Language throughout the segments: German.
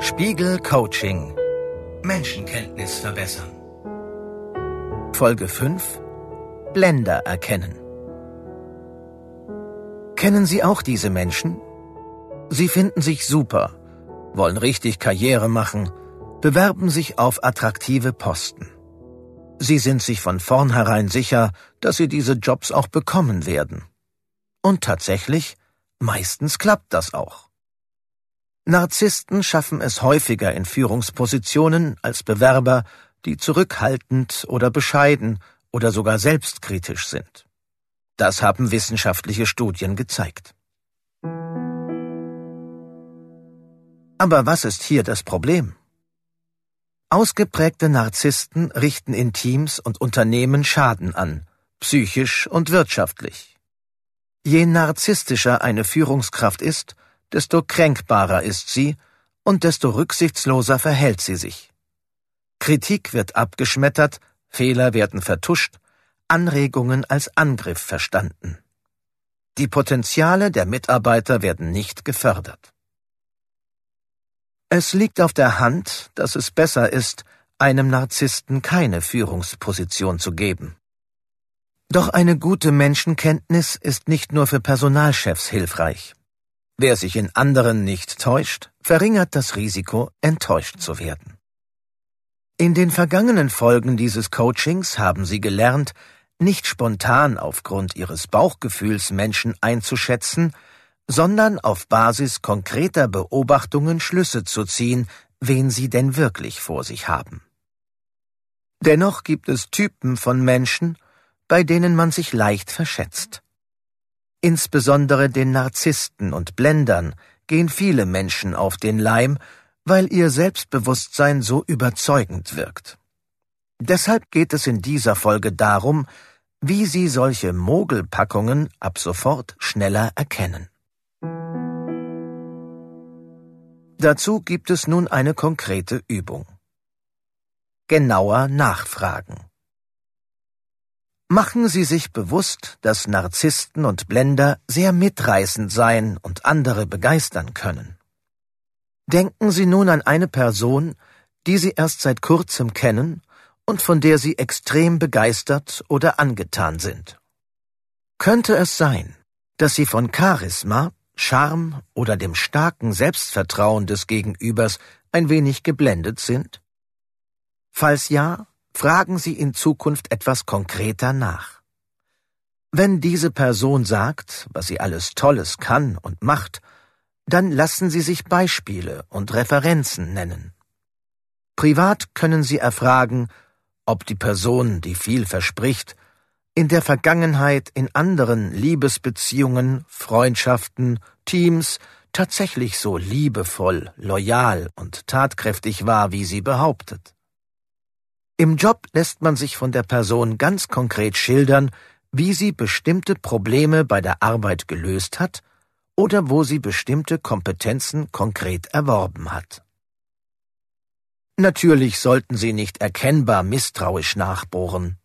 Spiegel Coaching Menschenkenntnis verbessern. Folge 5 Blender erkennen. Kennen Sie auch diese Menschen? Sie finden sich super, wollen richtig Karriere machen, bewerben sich auf attraktive Posten. Sie sind sich von vornherein sicher, dass sie diese Jobs auch bekommen werden. Und tatsächlich, meistens klappt das auch. Narzissten schaffen es häufiger in Führungspositionen als Bewerber, die zurückhaltend oder bescheiden oder sogar selbstkritisch sind. Das haben wissenschaftliche Studien gezeigt. Aber was ist hier das Problem? Ausgeprägte Narzissten richten in Teams und Unternehmen Schaden an, psychisch und wirtschaftlich. Je narzisstischer eine Führungskraft ist, desto kränkbarer ist sie und desto rücksichtsloser verhält sie sich. Kritik wird abgeschmettert, Fehler werden vertuscht, Anregungen als Angriff verstanden. Die Potenziale der Mitarbeiter werden nicht gefördert. Es liegt auf der Hand, dass es besser ist, einem Narzissten keine Führungsposition zu geben. Doch eine gute Menschenkenntnis ist nicht nur für Personalchefs hilfreich. Wer sich in anderen nicht täuscht, verringert das Risiko, enttäuscht zu werden. In den vergangenen Folgen dieses Coachings haben Sie gelernt, nicht spontan aufgrund Ihres Bauchgefühls Menschen einzuschätzen, sondern auf Basis konkreter Beobachtungen Schlüsse zu ziehen, wen sie denn wirklich vor sich haben. Dennoch gibt es Typen von Menschen, bei denen man sich leicht verschätzt. Insbesondere den Narzissten und Blendern gehen viele Menschen auf den Leim, weil ihr Selbstbewusstsein so überzeugend wirkt. Deshalb geht es in dieser Folge darum, wie Sie solche Mogelpackungen ab sofort schneller erkennen. Dazu gibt es nun eine konkrete Übung. Genauer nachfragen. Machen Sie sich bewusst, dass Narzissten und Blender sehr mitreißend sein und andere begeistern können. Denken Sie nun an eine Person, die Sie erst seit kurzem kennen und von der Sie extrem begeistert oder angetan sind. Könnte es sein, dass Sie von Charisma, Charme oder dem starken Selbstvertrauen des Gegenübers ein wenig geblendet sind? Falls ja, fragen Sie in Zukunft etwas konkreter nach. Wenn diese Person sagt, was sie alles Tolles kann und macht, dann lassen Sie sich Beispiele und Referenzen nennen. Privat können Sie erfragen, ob die Person, die viel verspricht, in der Vergangenheit in anderen Liebesbeziehungen, Freundschaften, Teams tatsächlich so liebevoll, loyal und tatkräftig war, wie sie behauptet. Im Job lässt man sich von der Person ganz konkret schildern, wie sie bestimmte Probleme bei der Arbeit gelöst hat oder wo sie bestimmte Kompetenzen konkret erworben hat. Natürlich sollten Sie nicht erkennbar misstrauisch nachbohren.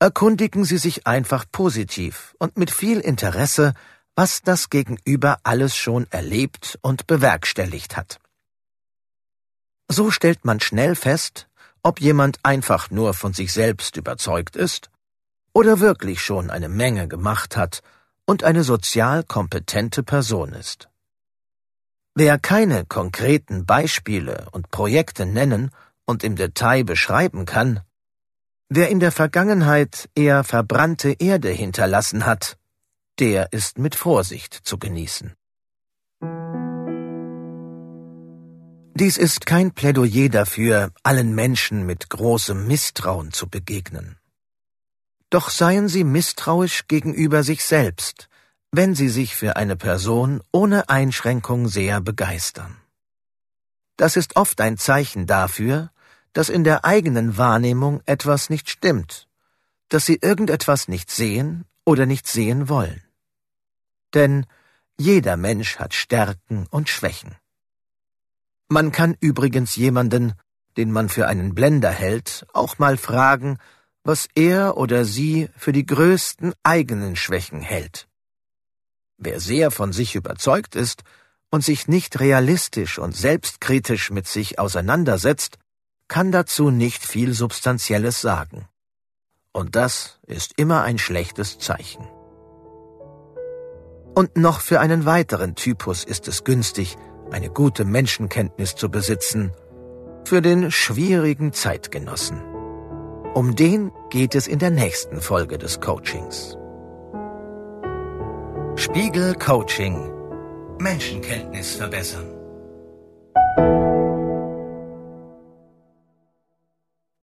Erkundigen Sie sich einfach positiv und mit viel Interesse, was das Gegenüber alles schon erlebt und bewerkstelligt hat. So stellt man schnell fest, ob jemand einfach nur von sich selbst überzeugt ist oder wirklich schon eine Menge gemacht hat und eine sozial kompetente Person ist. Wer keine konkreten Beispiele und Projekte nennen und im Detail beschreiben kann, Wer in der Vergangenheit eher verbrannte Erde hinterlassen hat, der ist mit Vorsicht zu genießen. Dies ist kein Plädoyer dafür, allen Menschen mit großem Misstrauen zu begegnen. Doch seien Sie misstrauisch gegenüber sich selbst, wenn Sie sich für eine Person ohne Einschränkung sehr begeistern. Das ist oft ein Zeichen dafür, dass in der eigenen Wahrnehmung etwas nicht stimmt, dass sie irgendetwas nicht sehen oder nicht sehen wollen. Denn jeder Mensch hat Stärken und Schwächen. Man kann übrigens jemanden, den man für einen Blender hält, auch mal fragen, was er oder sie für die größten eigenen Schwächen hält. Wer sehr von sich überzeugt ist und sich nicht realistisch und selbstkritisch mit sich auseinandersetzt, kann dazu nicht viel Substanzielles sagen. Und das ist immer ein schlechtes Zeichen. Und noch für einen weiteren Typus ist es günstig, eine gute Menschenkenntnis zu besitzen, für den schwierigen Zeitgenossen. Um den geht es in der nächsten Folge des Coachings. Spiegel Coaching Menschenkenntnis verbessern.